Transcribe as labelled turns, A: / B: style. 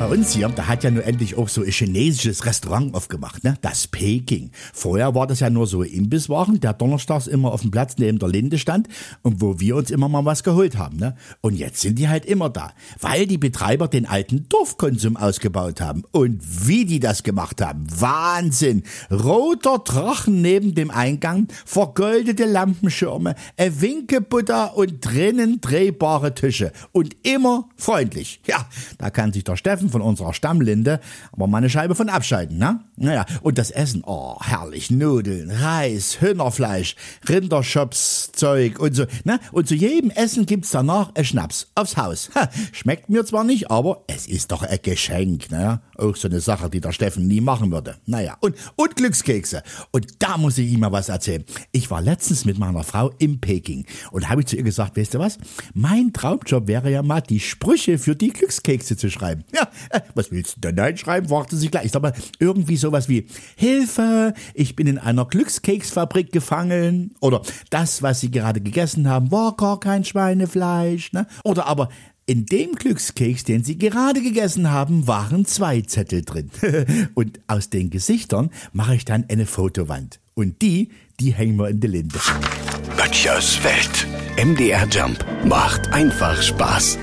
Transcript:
A: Bei uns hier, da hat ja nur endlich auch so ein chinesisches Restaurant aufgemacht, ne? Das Peking. Vorher war das ja nur so Imbisswaren, der donnerstags immer auf dem Platz neben der Linde stand und wo wir uns immer mal was geholt haben, ne? Und jetzt sind die halt immer da, weil die Betreiber den alten Dorfkonsum ausgebaut haben. Und wie die das gemacht haben, Wahnsinn! Roter Drachen neben dem Eingang, vergoldete Lampenschirme, ein Winkebutter und drinnen drehbare Tische. Und immer freundlich. Ja, da kann sich der Steffen von unserer Stammlinde aber mal eine Scheibe von abscheiden, ne? Naja, und das Essen, oh, herrlich, Nudeln, Reis, Hühnerfleisch, Rinderschopszeug und so, ne? Und zu jedem Essen gibt's danach ein Schnaps aufs Haus. Ha, schmeckt mir zwar nicht, aber es ist doch ein Geschenk, ne? Auch so eine Sache, die der Steffen nie machen würde. Naja, und, und Glückskekse. Und da muss ich ihm mal was erzählen. Ich war letztens mit meiner Frau in Peking und habe zu ihr gesagt, weißt du was? Mein Traumjob wäre ja mal, die Sprüche für die Glückskekse zu schreiben. Ja, äh, was willst du denn einschreiben? fragte sie gleich. Ich sag mal, irgendwie sowas wie Hilfe, ich bin in einer Glückskeksfabrik gefangen. Oder das, was sie gerade gegessen haben, war gar kein Schweinefleisch. Ne? Oder aber in dem Glückskeks, den Sie gerade gegessen haben, waren zwei Zettel drin. Und aus den Gesichtern mache ich dann eine Fotowand. Und die, die hängen wir in die Linde.
B: Böttchers Welt. MDR Jump macht einfach Spaß.